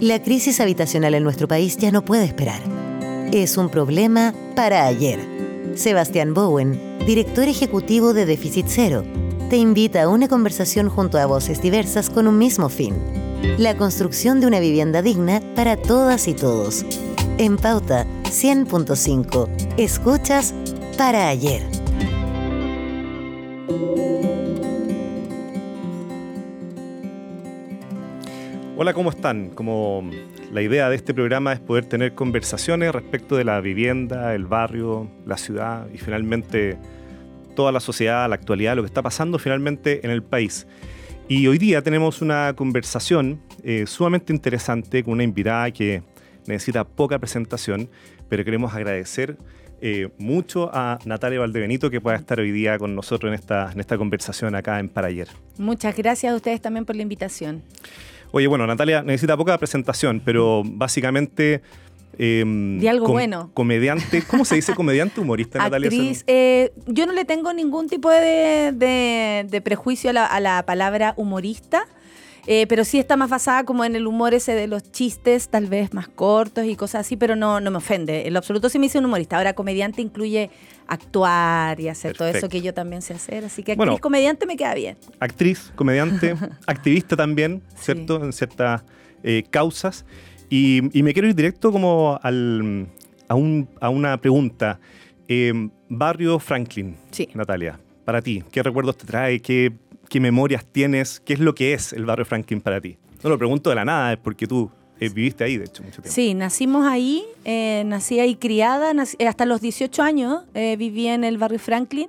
La crisis habitacional en nuestro país ya no puede esperar. Es un problema para ayer. Sebastián Bowen, director ejecutivo de Déficit Cero, te invita a una conversación junto a voces diversas con un mismo fin. La construcción de una vivienda digna para todas y todos. En Pauta 100.5. Escuchas para ayer. Hola, ¿cómo están? Como la idea de este programa es poder tener conversaciones respecto de la vivienda, el barrio, la ciudad y finalmente toda la sociedad, la actualidad, lo que está pasando finalmente en el país. Y hoy día tenemos una conversación eh, sumamente interesante con una invitada que necesita poca presentación, pero queremos agradecer eh, mucho a Natalia Valdebenito que pueda estar hoy día con nosotros en esta, en esta conversación acá en Parayer. Muchas gracias a ustedes también por la invitación. Oye, bueno, Natalia necesita poca presentación, pero básicamente... Eh, algo bueno. Comediante, ¿cómo se dice comediante humorista, Natalia? Eh, yo no le tengo ningún tipo de, prejuicio a la, palabra humorista. Eh, pero sí está más basada como en el humor ese de los chistes, tal vez más cortos y cosas así, pero no, no me ofende. En lo absoluto sí me dice un humorista. Ahora, comediante incluye actuar y hacer todo eso que yo también sé hacer. Así que actriz, comediante me queda bien. Actriz, comediante, activista también, ¿cierto? En ciertas eh, causas. Y, me quiero ir directo como al, a, un, a una pregunta. Eh, barrio Franklin, sí. Natalia, para ti, ¿qué recuerdos te trae? ¿Qué qué memorias tienes, qué es lo que es el barrio Franklin para ti. No lo pregunto de la nada, es porque tú eh, viviste ahí, de hecho, mucho tiempo. Sí, nacimos ahí, eh, nací ahí criada, eh, hasta los 18 años viví en el barrio Franklin,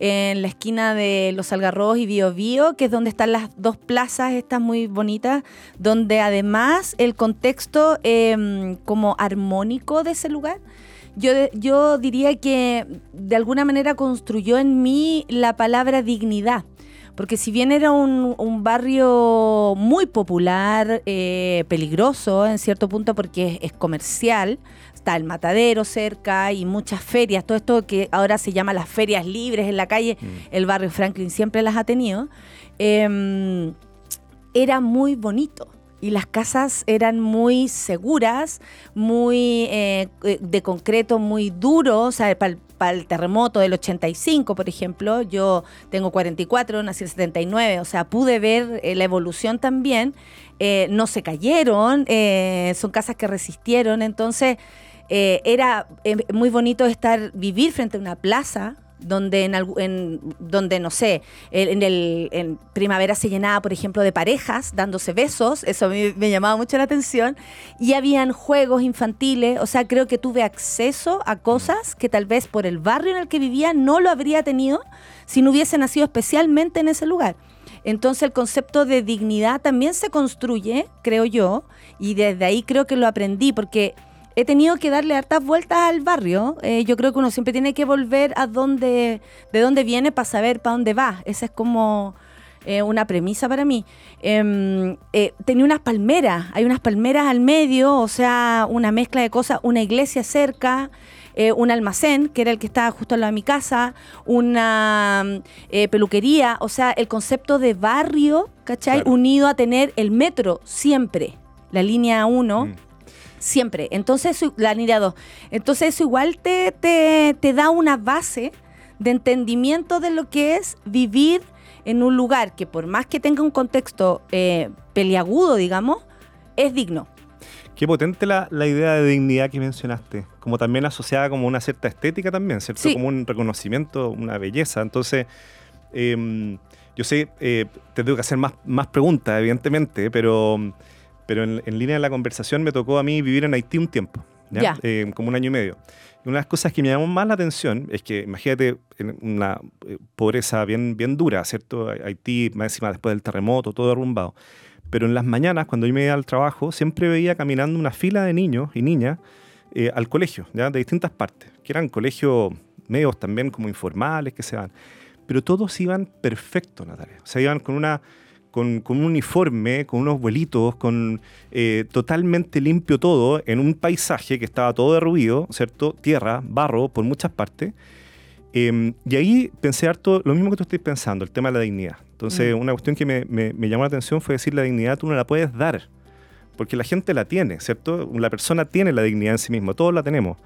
en la esquina de Los Algarrobos y Bio Bio, que es donde están las dos plazas estas muy bonitas, donde además el contexto em, como armónico de ese lugar yo, yo diría que de alguna manera construyó en mí la palabra dignidad porque si bien era un, barrio muy popular, eh, peligroso en cierto punto porque es, comercial, está el matadero cerca y muchas ferias, todo esto que ahora se llama las ferias libres en la calle, mm. el barrio Franklin siempre las ha tenido, em, era muy bonito y las casas eran muy seguras, muy eh, de concreto, muy duro, o sea, para el, terremoto del 85, por ejemplo, yo tengo 44, nací en 79, o sea, pude ver eh, la evolución también, eh, no se cayeron, son casas que resistieron, entonces era muy bonito estar, vivir frente a una plaza, donde en, donde no sé, en, el, en primavera se llenaba, por ejemplo, de parejas dándose besos, eso me llamaba mucho la atención, y habían juegos infantiles, o sea, creo que tuve acceso a cosas que tal vez por el barrio en el que vivía no lo habría tenido si no hubiese nacido especialmente en ese lugar. Entonces el concepto de dignidad también se construye, creo yo, y desde ahí creo que lo aprendí, porque he tenido que darle hartas vueltas al barrio. Eh, yo creo que uno siempre tiene que volver a dónde, de dónde viene para saber para dónde va. Esa es como eh, una premisa para mí. Em, eh, tenía unas palmeras, hay unas palmeras al medio, o sea, una mezcla de cosas, una iglesia cerca. un almacén, que era el que estaba justo al lado de mi casa, una peluquería, o sea, el concepto de barrio, ¿cachai? Unido a tener el metro siempre, la línea 1, siempre. Entonces, la línea 2. Entonces, eso igual te, te, da una base de entendimiento de lo que es vivir en un lugar que por más que tenga un contexto eh, peliagudo, digamos, es digno. Qué potente la, idea de dignidad que mencionaste, como también asociada como una cierta estética también, ¿cierto? Como un reconocimiento, una belleza. Entonces, em, yo sé, eh, te tengo que hacer más, más preguntas, evidentemente, pero pero en, línea de la conversación me tocó a mí vivir en Haití un tiempo, eh, como un año y medio. Y una de las cosas que me llamó más la atención es que, imagínate, una eh, pobreza bien, bien dura, ¿cierto? Haití, más encima después del terremoto, todo derrumbado. Pero en las mañanas, cuando yo me iba al trabajo, siempre veía caminando una fila de niños y niñas eh, al colegio, ¿ya? de distintas partes, que eran colegios medios también como informales que se van. Pero todos iban perfecto, Natalia. O sea, iban con una con, un uniforme, con unos vuelitos, con eh, totalmente limpio todo, en un paisaje que estaba todo derruido, ¿cierto? Tierra, barro por muchas partes. Em, y ahí pensé harto lo mismo que tú estás pensando, el tema de la dignidad. Entonces, mm. una cuestión que me, me, llamó la atención fue decir la dignidad tú no la puedes dar, porque la gente la tiene, ¿cierto? La persona tiene la dignidad en sí mismo, todos la tenemos,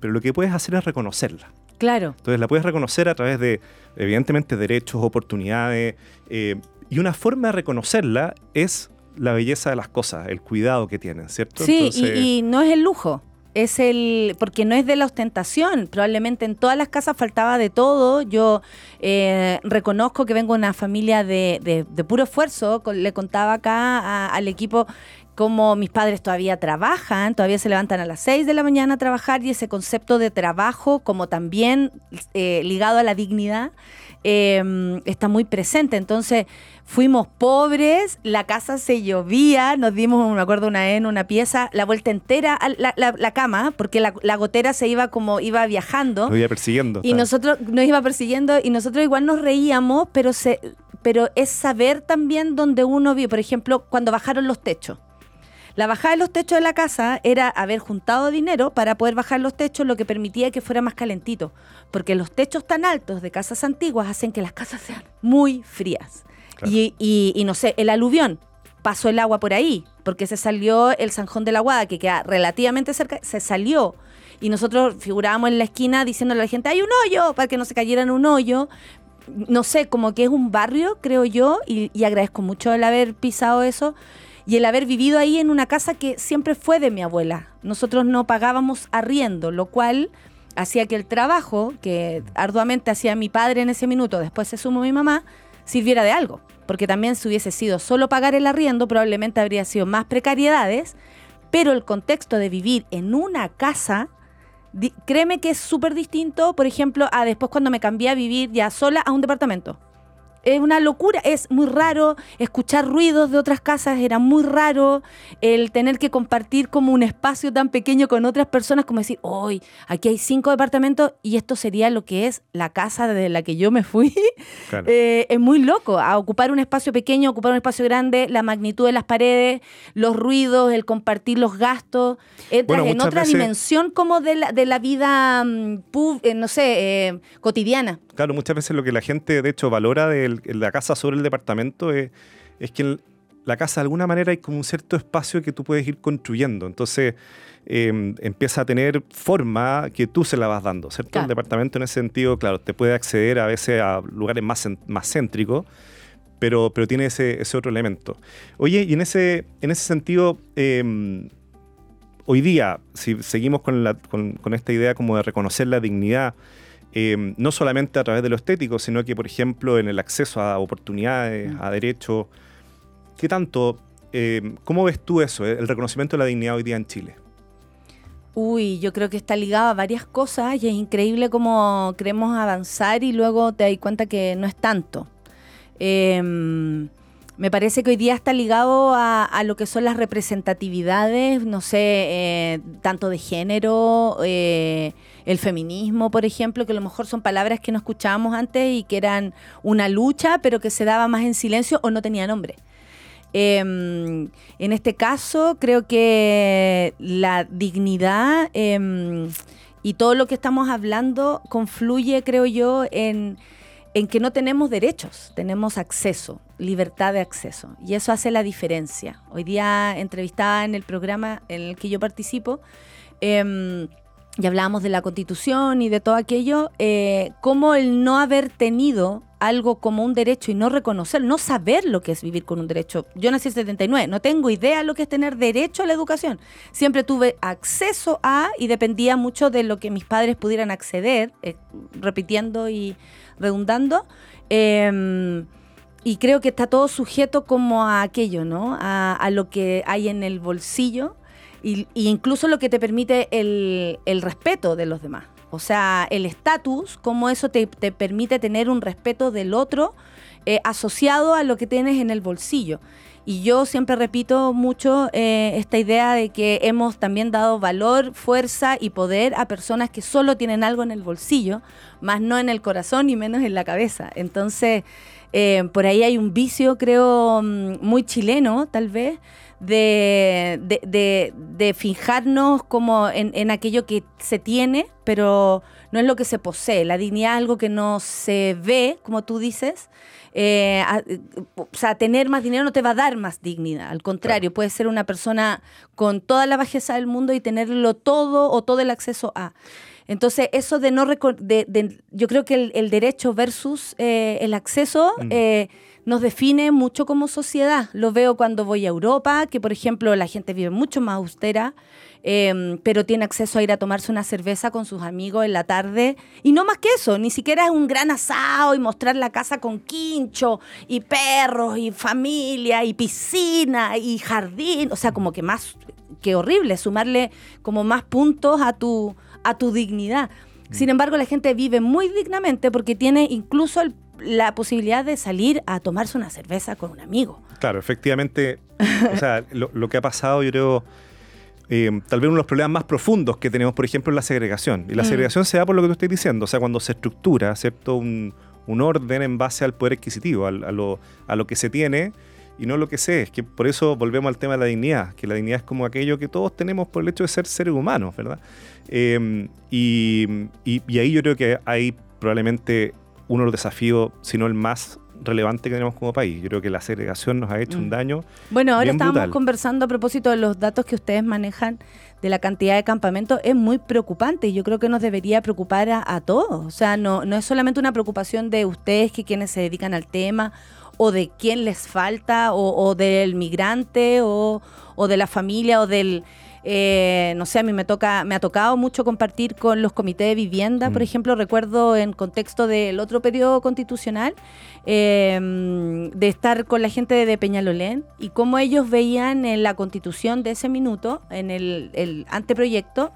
pero lo que puedes hacer es reconocerla. Claro. Entonces la puedes reconocer a través de, evidentemente, derechos, oportunidades, eh, y una forma de reconocerla es la belleza de las cosas, el cuidado que tienen, ¿cierto? Sí, y, no es el lujo es el porque no es de la ostentación. Probablemente en todas las casas faltaba de todo. Yo eh, reconozco que vengo de una familia de, puro esfuerzo. Le contaba acá al equipo como mis padres todavía trabajan, todavía se levantan a las 6 de la mañana a trabajar y ese concepto de trabajo como también eh, ligado a la dignidad em, está muy presente. Entonces fuimos pobres, la casa se llovía, nos dimos, me acuerdo, una en una pieza, la vuelta entera a la, cama, porque la, gotera se iba como iba viajando. Nos iba persiguiendo. Y nosotros nos iba persiguiendo y nosotros igual nos reíamos, pero se pero es saber también dónde uno vive. Por ejemplo, cuando bajaron los techos. La bajada de los techos de la casa era haber juntado dinero para poder bajar los techos, lo que permitía que fuera más calentito. Porque los techos tan altos de casas antiguas hacen que las casas sean muy frías. Y, no sé, el aluvión, pasó el agua por ahí, porque se salió el Sanjón de la Guada, que queda relativamente cerca, se salió. Y nosotros figurábamos en la esquina diciéndole a la gente, hay un hoyo, para que no se cayera en un hoyo. No sé, como que es un barrio, creo yo, y, y agradezco mucho el haber pisado eso y el haber vivido ahí en una casa que siempre fue de mi abuela. Nosotros no pagábamos arriendo, lo cual hacía que el trabajo que arduamente hacía mi padre en ese minuto, después se sumó mi mamá, sirviera de algo. Porque también si hubiese sido solo pagar el arriendo, probablemente habría sido más precariedades, pero el contexto de vivir en una casa, créeme que es súper distinto, por ejemplo, a después cuando me cambié a vivir ya sola a un departamento es una locura, es muy raro escuchar ruidos de otras casas, era muy raro el tener que compartir como un espacio tan pequeño con otras personas, como decir, hoy aquí hay cinco departamentos y esto sería lo que es la casa de la que yo me fui. Eh, es muy loco, a ocupar un espacio pequeño, ocupar un espacio grande, la magnitud de las paredes, los ruidos, el compartir los gastos, entras en otra dimensión como de la, de la vida, mm, eh, no sé, eh, cotidiana. Claro, muchas veces lo que la gente de hecho valora de la casa sobre el departamento es, que en la casa de alguna manera hay como un cierto espacio que tú puedes ir construyendo. Entonces em, empieza a tener forma que tú se la vas dando, ¿cierto? El departamento en ese sentido, claro, te puede acceder a veces a lugares más, más céntricos, pero, pero tiene ese, otro elemento. Oye, y en ese, en ese sentido... Em, hoy día, si seguimos con, con, esta idea como de reconocer la dignidad, Em, no solamente a través de lo estético, sino que, por ejemplo, en el acceso a oportunidades, mm. a derechos. ¿Qué tanto, em, cómo ves tú eso, eh, el reconocimiento de la dignidad hoy día en Chile? Uy, yo creo que está ligado a varias cosas y es increíble cómo queremos avanzar y luego te das cuenta que no es tanto. Em, me parece que hoy día está ligado a, lo que son las representatividades, no sé, eh, tanto de género, eh, el feminismo, por ejemplo, que a lo mejor son palabras que no escuchábamos antes y que eran una lucha, pero que se daba más en silencio o no tenía nombre. Em, en este caso, creo que la dignidad em, y todo lo que estamos hablando confluye, creo yo, en, que no tenemos derechos, tenemos acceso, libertad de acceso. Y eso hace la diferencia. Hoy día, entrevistada en el programa en el que yo participo, eh, y hablábamos de la constitución y de todo aquello, eh, cómo el no haber tenido algo como un derecho y no reconocer, no saber lo que es vivir con un derecho. Yo nací en 79, no tengo idea lo que es tener derecho a la educación. Siempre tuve acceso a y dependía mucho de lo que mis padres pudieran acceder, eh, repitiendo y redundando. Em, y creo que está todo sujeto como a aquello, ¿no? a lo que hay en el bolsillo y, incluso lo que te permite el, respeto de los demás. O sea, el estatus, cómo eso te, permite tener un respeto del otro eh, asociado a lo que tienes en el bolsillo. Y yo siempre repito mucho eh, esta idea de que hemos también dado valor, fuerza y poder a personas que solo tienen algo en el bolsillo, más no en el corazón y menos en la cabeza. Entonces, Eh, por ahí hay un vicio, creo, mm, muy chileno, tal vez, de, de, fijarnos como en, aquello que se tiene, pero no es lo que se posee. La dignidad es algo que no se ve, como tú dices. Eh, o sea, tener más dinero no te va a dar más dignidad. Al contrario, puedes ser una persona con toda la bajeza del mundo y tenerlo todo o todo el acceso a. Entonces, eso de no... De, yo creo que el, derecho versus eh, el acceso... Mm. Eh, nos define mucho como sociedad. Lo veo cuando voy a Europa, que por ejemplo la gente vive mucho más austera, em, pero tiene acceso a ir a tomarse una cerveza con sus amigos en la tarde. Y no más que eso, ni siquiera es un gran asado y mostrar la casa con quincho y perros y familia y piscina y jardín. O sea, como que más, que horrible, sumarle como más puntos a tu, a tu dignidad. Sin embargo, la gente vive muy dignamente porque tiene incluso el la posibilidad de salir a tomarse una cerveza con un amigo. Claro, efectivamente, o sea, lo, que ha pasado, yo creo, eh, tal vez uno de los problemas más profundos que tenemos, por ejemplo, es la segregación. Y la mm. segregación se da por lo que tú estás diciendo, o sea, cuando se estructura, ¿cierto? Un, orden en base al poder adquisitivo, a, lo, a lo que se tiene y no lo que sé. Es que por eso volvemos al tema de la dignidad, que la dignidad es como aquello que todos tenemos por el hecho de ser seres humanos, ¿verdad? Eh, y, y, ahí yo creo que hay probablemente uno de los desafíos, si no el más relevante que tenemos como país. Yo creo que la segregación nos ha hecho un mm. daño. Bueno, ahora estábamos conversando a propósito de los datos que ustedes manejan de la cantidad de campamentos. Es muy preocupante y yo creo que nos debería preocupar a, todos. O sea, no, no es solamente una preocupación de ustedes que quienes se dedican al tema o de quién les falta o, del migrante o, o de la familia o del eh, no sé, a mí me toca, me ha tocado mucho compartir con los comités de vivienda, por mm. ejemplo, recuerdo en contexto del otro periodo constitucional, em, de estar con la gente de Peñalolén y cómo ellos veían en la constitución de ese minuto, en el, anteproyecto,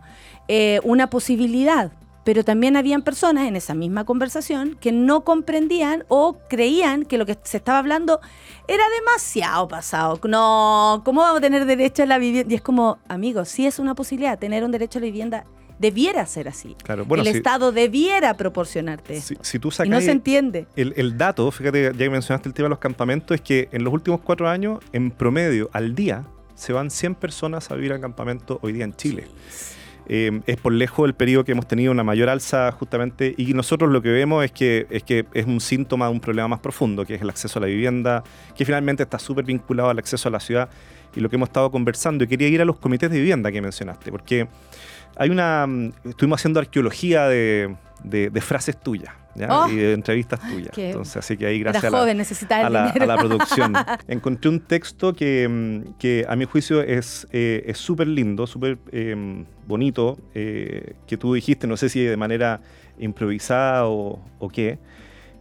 eh, una posibilidad pero también habían personas en esa misma conversación que no comprendían o creían que lo que se estaba hablando era demasiado pasado. No, ¿cómo vamos a tener derecho a la vivienda? Y es como, amigos, sí es una posibilidad, tener un derecho a la vivienda debiera ser así. Claro, bueno, el Estado debiera proporcionarte. Si, si tú sacas y no se entiende. El, el, dato, fíjate, ya que mencionaste el tema de los campamentos, es que en los últimos cuatro años, en promedio, al día, se van 100 personas a vivir al campamento hoy día en Chile. Eh, es por lejos el periodo que hemos tenido una mayor alza justamente y nosotros lo que vemos es que es, que es un síntoma de un problema más profundo, que es el acceso a la vivienda, que finalmente está súper vinculado al acceso a la ciudad y lo que hemos estado conversando. Y quería ir a los comités de vivienda que mencionaste, porque hay una... Mm, estuvimos haciendo arqueología de, de, frases tuyas. Oh. y de entrevistas tuyas. Entonces, así que ahí gracias a, la, a, la, producción. Encontré un texto que, mm, que a mi juicio es eh, súper lindo, súper em, bonito, eh, que tú dijiste, no sé si de manera improvisada o, o qué,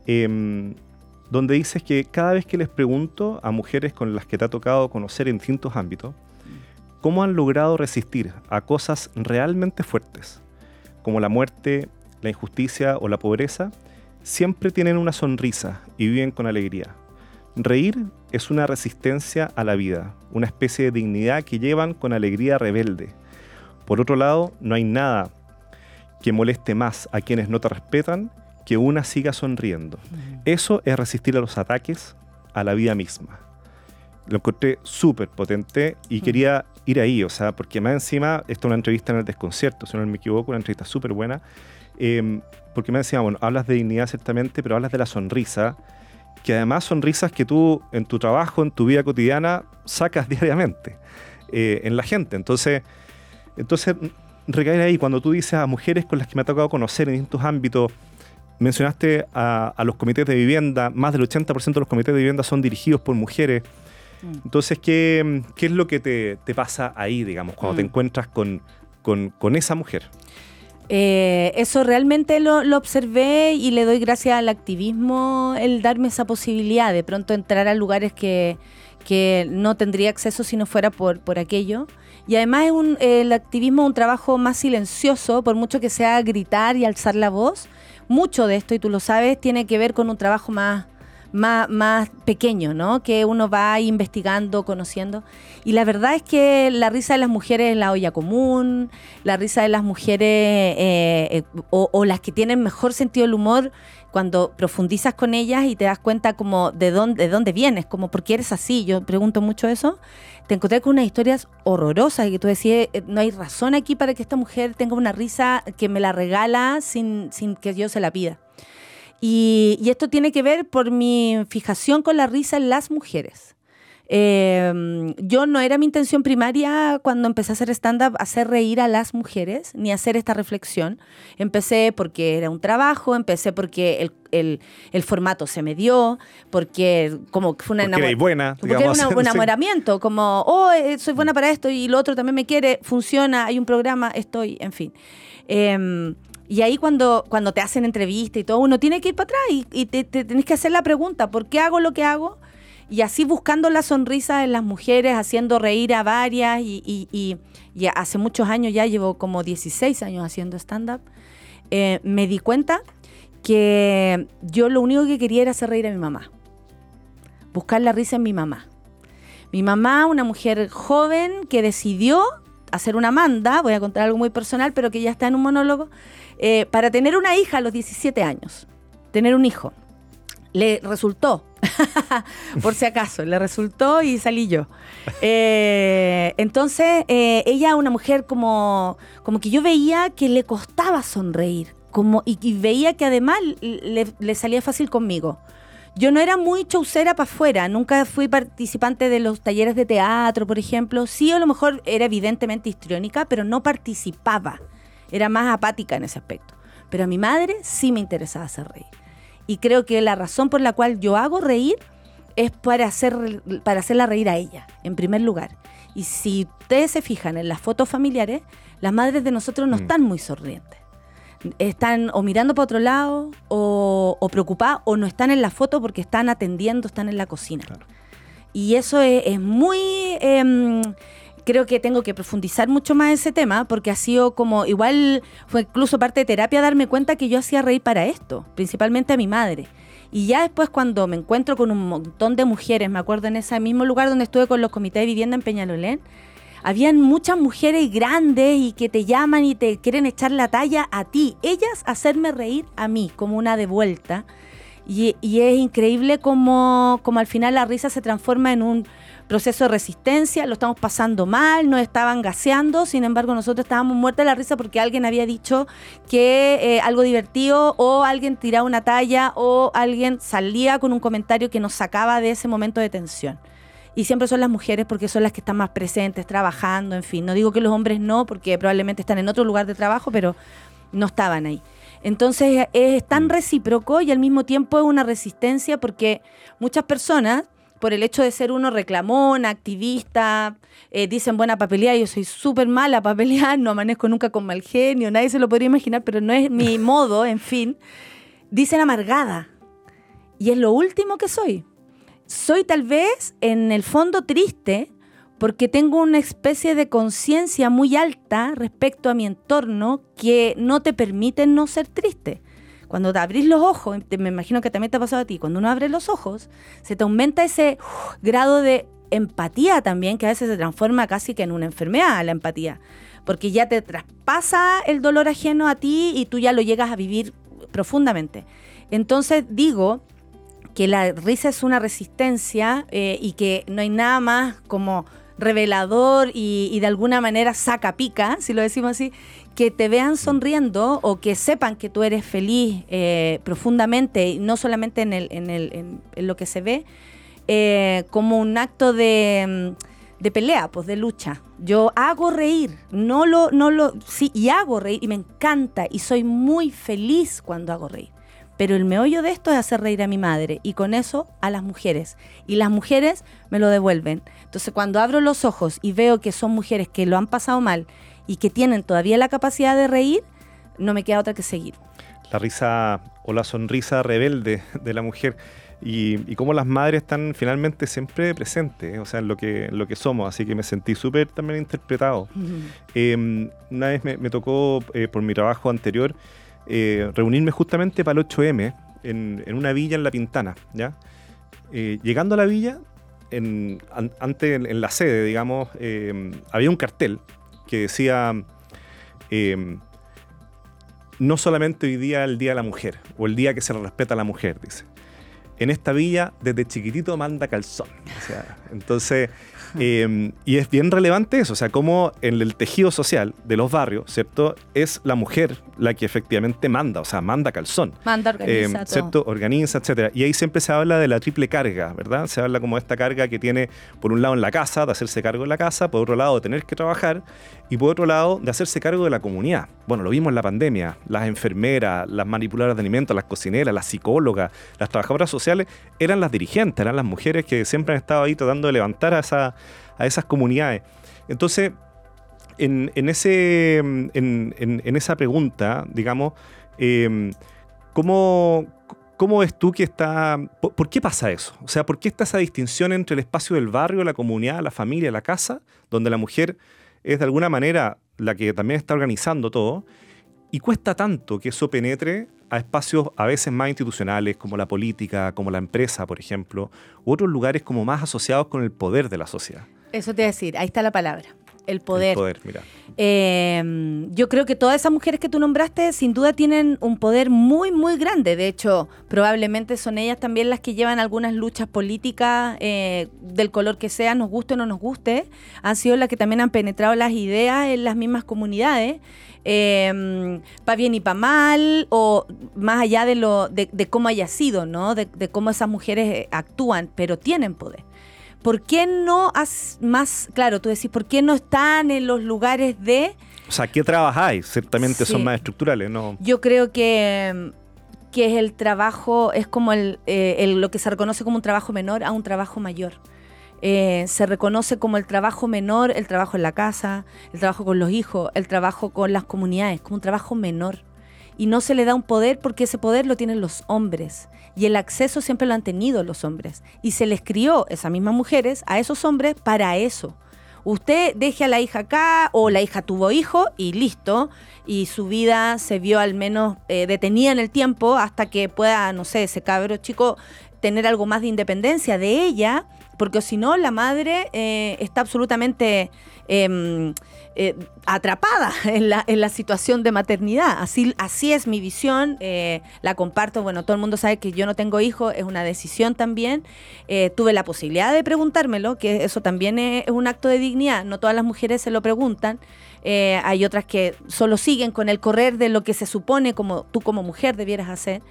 em, donde dices que cada vez que les pregunto a mujeres con las que te ha tocado conocer en distintos ámbitos, cómo han logrado resistir a cosas realmente fuertes, como la muerte, la injusticia o la pobreza, siempre tienen una sonrisa y viven con alegría. Reír es una resistencia a la vida, una especie de dignidad que llevan con alegría rebelde. Por otro lado, no hay nada que moleste más a quienes no te respetan que una siga sonriendo. Eso es resistir a los ataques, a la vida misma. Lo encontré súper potente y quería ir ahí, o sea, porque más encima, esta es una entrevista en el desconcierto, si no me equivoco, una entrevista súper buena, Em, porque me decía, bueno, hablas de dignidad ciertamente, pero hablas de la sonrisa, que además sonrisas que tú en tu trabajo, en tu vida cotidiana, sacas diariamente eh, en la gente. Entonces, entonces, recaer ahí, cuando tú dices a mujeres con las que me ha tocado conocer en distintos ámbitos, mencionaste a, los comités de vivienda, más del 80% de los comités de vivienda son dirigidos por mujeres. Mm. Entonces, ¿qué, ¿qué, es lo que te, te, pasa ahí, digamos, cuando te mm. encuentras con, con, con esa mujer? Eh, eso realmente lo, observé y le doy gracias al activismo el darme esa posibilidad de pronto entrar a lugares que, no tendría acceso si no fuera por, por aquello. Y además es un, el activismo es un trabajo más silencioso, por mucho que sea gritar y alzar la voz. Mucho de esto, y tú lo sabes, tiene que ver con un trabajo más, más, más pequeño, ¿no? Que uno va investigando, conociendo. Y la verdad es que la risa de las mujeres es la olla común, la risa de las mujeres eh, eh, o, las que tienen mejor sentido del humor cuando profundizas con ellas y te das cuenta como de dónde, de dónde vienes, como por qué eres así, yo pregunto mucho eso, te encontré con unas historias horrorosas que tú decías, eh, no hay razón aquí para que esta mujer tenga una risa que me la regala sin, sin que yo se la pida. Y, y esto tiene que ver por mi fijación con la risa en las mujeres. Eh, yo no era mi intención primaria cuando empecé a hacer stand-up hacer reír a las mujeres, ni hacer esta reflexión. Empecé porque era un trabajo, empecé porque el, el, formato se me dio, porque como fue una porque buena, porque era un enamoramiento, como, oh, eh, soy buena para esto y lo otro también me quiere, funciona, hay un programa, estoy, en fin. Eh, y ahí cuando, cuando te hacen entrevista y todo, uno tiene que ir para atrás y, te, te, tenés que hacer la pregunta, ¿por qué hago lo que hago? y así buscando la sonrisa en las mujeres, haciendo reír a varias y, hace muchos años, ya llevo como 16 años haciendo stand-up, eh, me di cuenta que yo lo único que quería era hacer reír a mi mamá, buscar la risa en mi mamá. Mi mamá, una mujer joven que decidió hacer una manda, voy a contar algo muy personal, pero que ya está en un monólogo, eh, para tener una hija a los 17 años, tener un hijo. Le resultó, por si acaso, le resultó y salí yo. Eh, entonces, eh, ella, una mujer como, como que yo veía que le costaba sonreír, como, y, veía que además le, salía fácil conmigo. Yo no era muy chaucera para afuera, nunca fui participante de los talleres de teatro, por ejemplo. Sí, a lo mejor era evidentemente histriónica, pero no participaba. Era más apática en ese aspecto. Pero a mi madre sí me interesaba hacer reír. Y creo que la razón por la cual yo hago reír es para, hacer, para hacerla reír a ella, en primer lugar. Y si ustedes se fijan en las fotos familiares, las madres de nosotros no mm. están muy sonrientes. Están o mirando para otro lado, o, preocupadas, o no están en la foto porque están atendiendo, están en la cocina. Y eso es, muy... Em, creo que tengo que profundizar mucho más ese tema porque ha sido como, igual fue incluso parte de terapia darme cuenta que yo hacía reír para esto, principalmente a mi madre. Y ya después cuando me encuentro con un montón de mujeres, me acuerdo en ese mismo lugar donde estuve con los comités de vivienda en Peñalolén, habían muchas mujeres grandes y que te llaman y te quieren echar la talla a ti, ellas hacerme reír a mí como una de vuelta. Y, es increíble como, como al final la risa se transforma en un proceso de resistencia, lo estamos pasando mal, nos estaban gaseando, sin embargo nosotros estábamos muertos de la risa porque alguien había dicho que eh, algo divertido o alguien tiraba una talla o alguien salía con un comentario que nos sacaba de ese momento de tensión. Y siempre son las mujeres porque son las que están más presentes, trabajando, en fin. No digo que los hombres no, porque probablemente están en otro lugar de trabajo, pero no estaban ahí. Entonces es tan mm. recíproco y al mismo tiempo es una resistencia porque muchas personas por el hecho de ser uno reclamón, activista, eh, dicen buena papelía, yo soy súper mala para pelear, no amanezco nunca con mal genio, nadie se lo podría imaginar, pero no es mi modo, en fin. Dicen amargada. Y es lo último que soy. Soy tal vez en el fondo triste porque tengo una especie de conciencia muy alta respecto a mi entorno que no te permite no ser triste. Cuando te abrís los ojos, me imagino que también te ha pasado a ti, cuando uno abre los ojos, se te aumenta ese uh, grado de empatía también, que a veces se transforma casi que en una enfermedad la empatía, porque ya te traspasa el dolor ajeno a ti y tú ya lo llegas a vivir profundamente. Entonces digo que la risa es una resistencia eh, y que no hay nada más como revelador y, de alguna manera saca pica, si lo decimos así, que te vean sonriendo o que sepan que tú eres feliz eh, profundamente, no solamente en, el, en, el, en, lo que se ve, eh, como un acto de, mm, de, pelea, pues de lucha. Yo hago reír, no lo, no lo, sí, y hago reír, y me encanta, y soy muy feliz cuando hago reír. Pero el meollo de esto es hacer reír a mi madre y con eso a las mujeres. Y las mujeres me lo devuelven. Entonces cuando abro los ojos y veo que son mujeres que lo han pasado mal y que tienen todavía la capacidad de reír, no me queda otra que seguir. La risa o la sonrisa rebelde de la mujer y, cómo las madres están finalmente siempre presentes, ¿eh? o sea, en lo que, lo que somos, así que me sentí súper también interpretado. Em, una vez me, tocó, eh, por mi trabajo anterior, eh, reunirme justamente para el 8M en, una villa en La Pintana, ¿ya? llegando a la villa, en, antes en, la sede, digamos, había un cartel que decía, em, no solamente hoy día el Día de la Mujer o el día que se le respeta a la mujer, dice. En esta villa, desde chiquitito manda calzón. entonces, Em, y es bien relevante eso, o sea, cómo en el tejido social de los barrios, ¿cierto? Es la mujer la que efectivamente manda, o sea, manda calzón. Manda, organiza. Em, ¿Cierto? Organiza, etcétera. Y ahí siempre se habla de la triple carga, ¿verdad? Se habla como esta carga que tiene, por un lado, en la casa, de hacerse cargo de la casa, por otro lado, de tener que trabajar, y por otro lado, de hacerse cargo de la comunidad. Bueno, lo vimos en la pandemia. Las enfermeras, las manipuladoras de alimentos, las cocineras, las psicólogas, las trabajadoras sociales, eran las dirigentes, eran las mujeres que siempre han estado ahí tratando de levantar a esa a esas comunidades. Entonces, en, ese, en, esa pregunta, digamos, em, ¿cómo, ves tú que está... Por, qué pasa eso? O sea, ¿por qué está esa distinción entre el espacio del barrio, la comunidad, la familia, la casa, donde la mujer es de alguna manera la que también está organizando todo, y cuesta tanto que eso penetre a espacios a veces más institucionales, como la política, como la empresa, por ejemplo, u otros lugares como más asociados con el poder de la sociedad. Eso te voy a decir, ahí está la palabra. El poder. El poder, mira. Em, yo creo que todas esas mujeres que tú nombraste sin duda tienen un poder muy, muy grande. De hecho, probablemente son ellas también las que llevan algunas luchas políticas eh, del color que sea, nos guste o no nos guste. Han sido las que también han penetrado las ideas en las mismas comunidades. Eh, para bien y para mal, o más allá de, lo, de, cómo haya sido, ¿no? De, de cómo esas mujeres eh, actúan, pero tienen poder. ¿Por qué no has más, claro, tú decís, ¿por qué no están en los lugares de... O sea, ¿qué trabajáis? Ciertamente son más estructurales, ¿no? Yo creo que, que es el trabajo, es como el, eh, lo que se reconoce como un trabajo menor a un trabajo mayor. Eh, se reconoce como el trabajo menor, el trabajo en la casa, el trabajo con los hijos, el trabajo con las comunidades, como un trabajo menor y no se le da un poder porque ese poder lo tienen los hombres y el acceso siempre lo han tenido los hombres y se les crió esas mismas mujeres a esos hombres para eso. Usted deje a la hija acá o la hija tuvo hijo y listo y su vida se vio al menos eh, detenida en el tiempo hasta que pueda, no sé, ese cabro chico tener algo más de independencia de ella, porque si no la madre eh, está absolutamente em, eh, atrapada en la, situación de maternidad. Así, así es mi visión, eh, la comparto. Bueno, todo el mundo sabe que yo no tengo hijos, es una decisión también. Tuve la posibilidad de preguntármelo, que eso también es, un acto de dignidad. No todas las mujeres se lo preguntan. hay otras que solo siguen con el correr de lo que se supone como tú como mujer debieras hacer.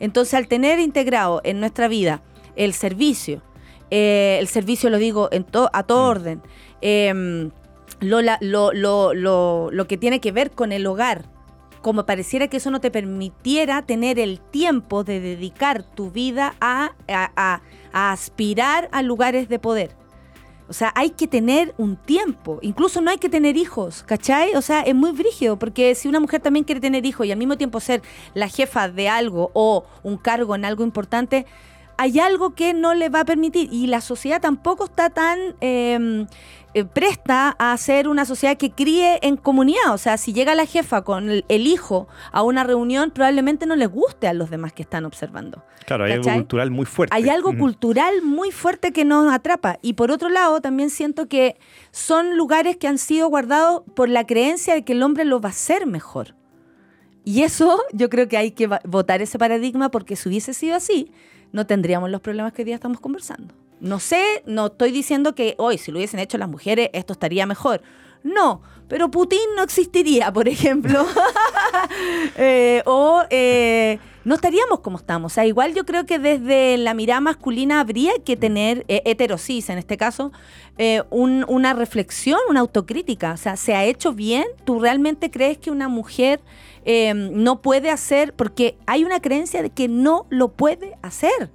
Entonces, al tener integrado en nuestra vida el servicio, el servicio lo digo en a todo mm. orden, em, lo, lo, lo, lo, que tiene que ver con el hogar, como pareciera que eso no te permitiera tener el tiempo de dedicar tu vida a, a, aspirar a lugares de poder. O sea, hay que tener un tiempo. Incluso no hay que tener hijos, ¿cachai? O sea, es muy brígido, porque si una mujer también quiere tener hijos y al mismo tiempo ser la jefa de algo o un cargo en algo importante, hay algo que no le va a permitir. Y la sociedad tampoco está tan em, eh, presta a ser una sociedad que críe en comunidad. O sea, si llega la jefa con el, hijo a una reunión, probablemente no les guste a los demás que están observando. Claro, hay algo cultural muy fuerte. Hay algo cultural muy fuerte que nos atrapa. Y por otro lado, también siento que son lugares que han sido guardados por la creencia de que el hombre lo va a hacer mejor. Y eso yo creo que hay que votar ese paradigma porque si hubiese sido así, no tendríamos los problemas que hoy día estamos conversando. No sé, no estoy diciendo que hoy, si lo hubiesen hecho las mujeres, esto estaría mejor. No, pero Putin no existiría, por ejemplo. Eh, o eh, no estaríamos como estamos. O sea, igual yo creo que desde la mirada masculina habría que tener, eh, heterosis en este caso, una reflexión, una autocrítica. O sea, ¿se ha hecho bien? ¿Tú realmente crees que una mujer no puede hacer? Porque hay una creencia de que no lo puede hacer.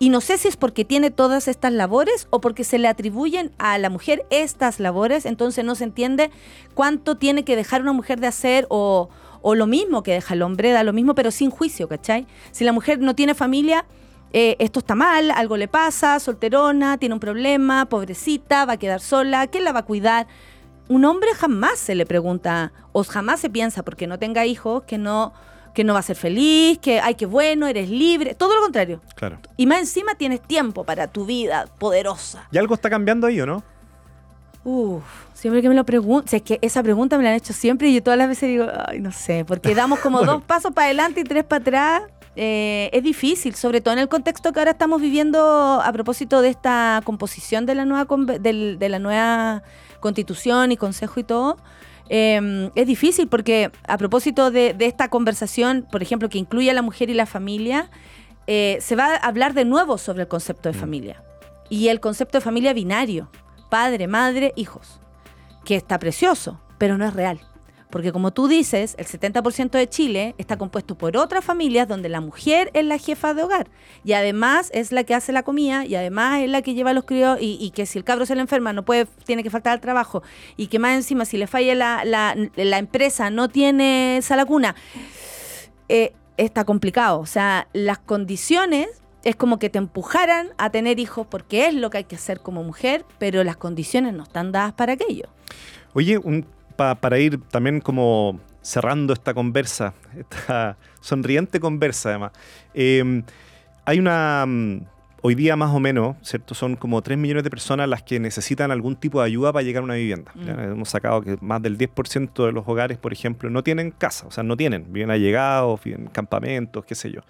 Y no sé si es porque tiene todas estas labores o porque se le atribuyen a la mujer estas labores, entonces no se entiende cuánto tiene que dejar una mujer de hacer o, lo mismo que deja el hombre, da lo mismo, pero sin juicio, ¿cachai? Si la mujer no tiene familia, eh, esto está mal, algo le pasa, solterona, tiene un problema, pobrecita, va a quedar sola, ¿quién la va a cuidar? Un hombre jamás se le pregunta o jamás se piensa porque no tenga hijos que no que no va a ser feliz, que ay, qué bueno, eres libre, todo lo contrario. Claro. Y más encima tienes tiempo para tu vida poderosa. ¿Y algo está cambiando ahí o no? Uf, siempre que me lo preguntan, es que esa pregunta me la han hecho siempre y yo todas las veces digo, ay, no sé, porque damos como dos pasos para adelante y tres para atrás. Eh, es difícil, sobre todo en el contexto que ahora estamos viviendo a propósito de esta composición de la nueva, de, la nueva constitución y consejo y todo. Em, es difícil porque a propósito de, esta conversación, por ejemplo, que incluye a la mujer y la familia, eh, se va a hablar de nuevo sobre el concepto de mm. familia y el concepto de familia binario padre, madre, hijos, que está precioso, pero no es real. Porque como tú dices, el 70% de Chile está compuesto por otras familias donde la mujer es la jefa de hogar y además es la que hace la comida y además es la que lleva los críos y, que si el cabro se le enferma no puede, tiene que faltar al trabajo y que más encima si le falla la, empresa no tiene sala cuna, eh, está complicado. O sea, las condiciones es como que te empujaran a tener hijos porque es lo que hay que hacer como mujer, pero las condiciones no están dadas para aquello. Oye, para ir también como cerrando esta conversa, esta sonriente conversa además, em, hay una... Mm, hoy día más o menos, ¿cierto? Son como 3 millones de personas las que necesitan algún tipo de ayuda para llegar a una vivienda. Mm. Hemos sacado que más del 10% de los hogares, por ejemplo, no tienen casa, o sea, no tienen, viven allegados, viven en campamentos, qué sé yo.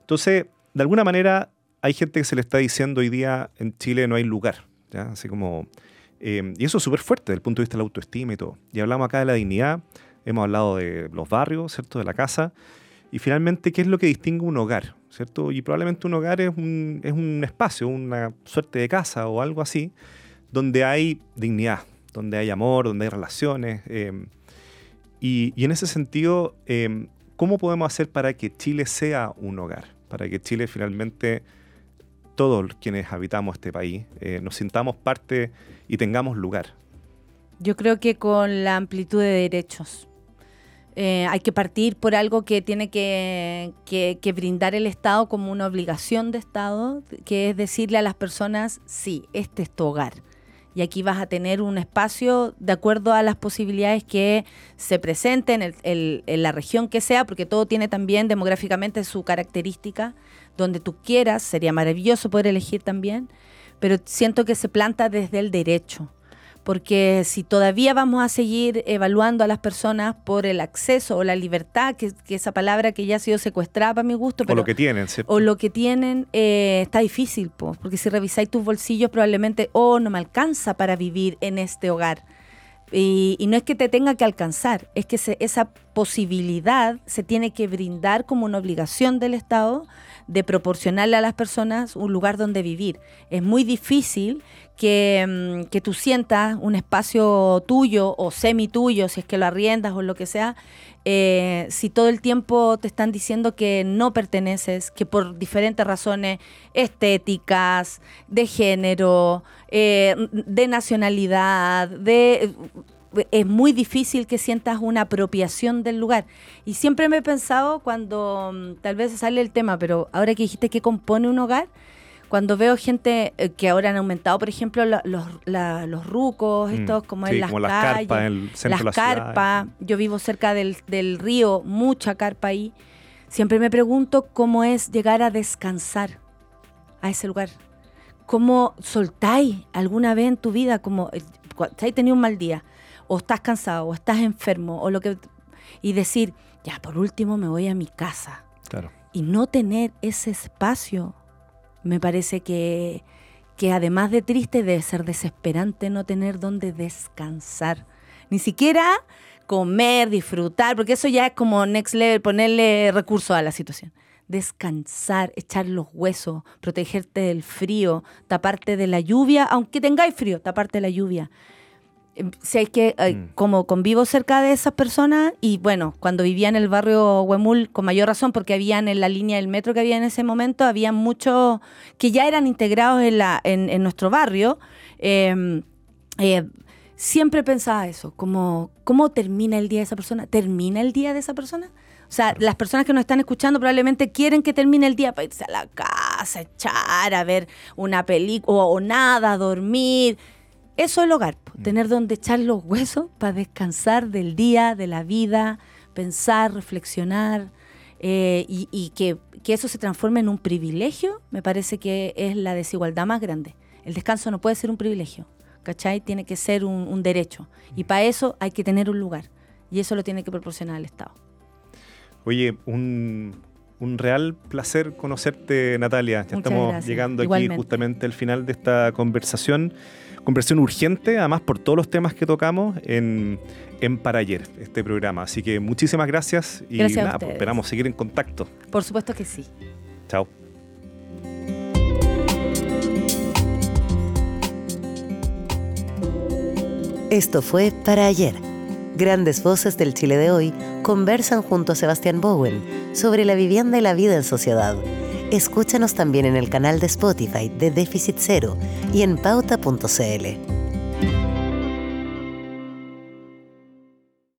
Entonces, de alguna manera hay gente que se le está diciendo hoy día en Chile no hay lugar, ¿ya? Así como... Eh, y eso es súper fuerte desde el punto de vista de la autoestima y todo. Y hablamos acá de la dignidad, hemos hablado de los barrios, ¿cierto? De la casa. Y finalmente, ¿qué es lo que distingue un hogar? ¿Cierto? Y probablemente un hogar es un, es un espacio, una suerte de casa o algo así, donde hay dignidad, donde hay amor, donde hay relaciones. Eh, y, y, en ese sentido, eh, ¿cómo podemos hacer para que Chile sea un hogar? para que Chile finalmente, todos quienes habitamos este país, eh, nos sintamos parte y tengamos lugar. Yo creo que con la amplitud de derechos. Eh, hay que partir por algo que tiene que, que, brindar el Estado como una obligación de Estado, que es decirle a las personas, sí, este es tu hogar y aquí vas a tener un espacio de acuerdo a las posibilidades que se presenten en, la región que sea, porque todo tiene también demográficamente su característica, donde tú quieras, sería maravilloso poder elegir también, pero siento que se planta desde el derecho porque si todavía vamos a seguir evaluando a las personas por el acceso o la libertad, que, esa palabra que ya ha sido secuestrada para mi gusto, pero, o lo que tienen, O lo que tienen, eh, está difícil, porque si revisáis tus bolsillos probablemente, oh, no me alcanza para vivir en este hogar. Y, no es que te tenga que alcanzar, es que esa posibilidad se tiene que brindar como una obligación del Estado de proporcionarle a las personas un lugar donde vivir. Es muy difícil que, mm, que tú sientas un espacio tuyo o semi tuyo, si es que lo arriendas o lo que sea, eh, si todo el tiempo te están diciendo que no perteneces, que por diferentes razones estéticas, de género, eh, de nacionalidad, de es muy difícil que sientas una apropiación del lugar. Y siempre me he pensado cuando, mm, tal vez sale el tema, pero ahora que dijiste que compone un hogar, cuando veo gente eh, que ahora han aumentado, por ejemplo, los, los rucos, mm, estos como en las calles, las carpas, yo vivo cerca del, del río, mucha carpa ahí. Siempre me pregunto cómo es llegar a descansar a ese lugar. ¿Cómo soltáis alguna vez en tu vida? Como, eh, ¿has tenido un mal día? ¿O estás cansado? ¿O estás enfermo? o lo que Y decir, ya, por último me voy a mi casa. Claro. Y no tener ese espacio me parece que, que además de triste debe ser desesperante no tener donde descansar. Ni siquiera comer, disfrutar, porque eso ya es como next level, ponerle recursos a la situación. Descansar, echar los huesos, protegerte del frío, taparte de la lluvia, aunque tengáis frío, taparte de la lluvia. Si hay que, eh, mm. como convivo cerca de esas personas, y bueno, cuando vivía en el barrio Huemul, con mayor razón, porque habían en la línea del metro que había en ese momento, había muchos que ya eran integrados en, la, en, nuestro barrio. Em, eh, siempre pensaba eso, como, ¿cómo termina el día de esa persona? ¿Termina el día de esa persona? O sea, las personas que nos están escuchando probablemente quieren que termine el día para irse a la casa, echar, a ver una película o, o nada, dormir eso es el hogar, mm. tener donde echar los huesos para descansar del día, de la vida, pensar, reflexionar eh, y, que, eso se transforme en un privilegio, me parece que es la desigualdad más grande. El descanso no puede ser un privilegio. ¿cachai? Tiene que ser un, derecho. Y para eso hay que tener un lugar. Y eso lo tiene que proporcionar el Estado. Oye, un, real placer conocerte, Natalia. Ya estamos llegando aquí justamente al final de esta conversación. Conversación urgente, además por todos los temas que tocamos en, en Para Ayer, este programa. Así que muchísimas gracias y nada, pues, esperamos seguir en contacto. Por supuesto que sí. Chao. Esto fue Para Ayer. Grandes voces del Chile de hoy conversan junto a Sebastián Bowen sobre la vivienda y la vida en sociedad. Escúchanos también en el canal de Spotify de Déficit Cero y en pauta.cl.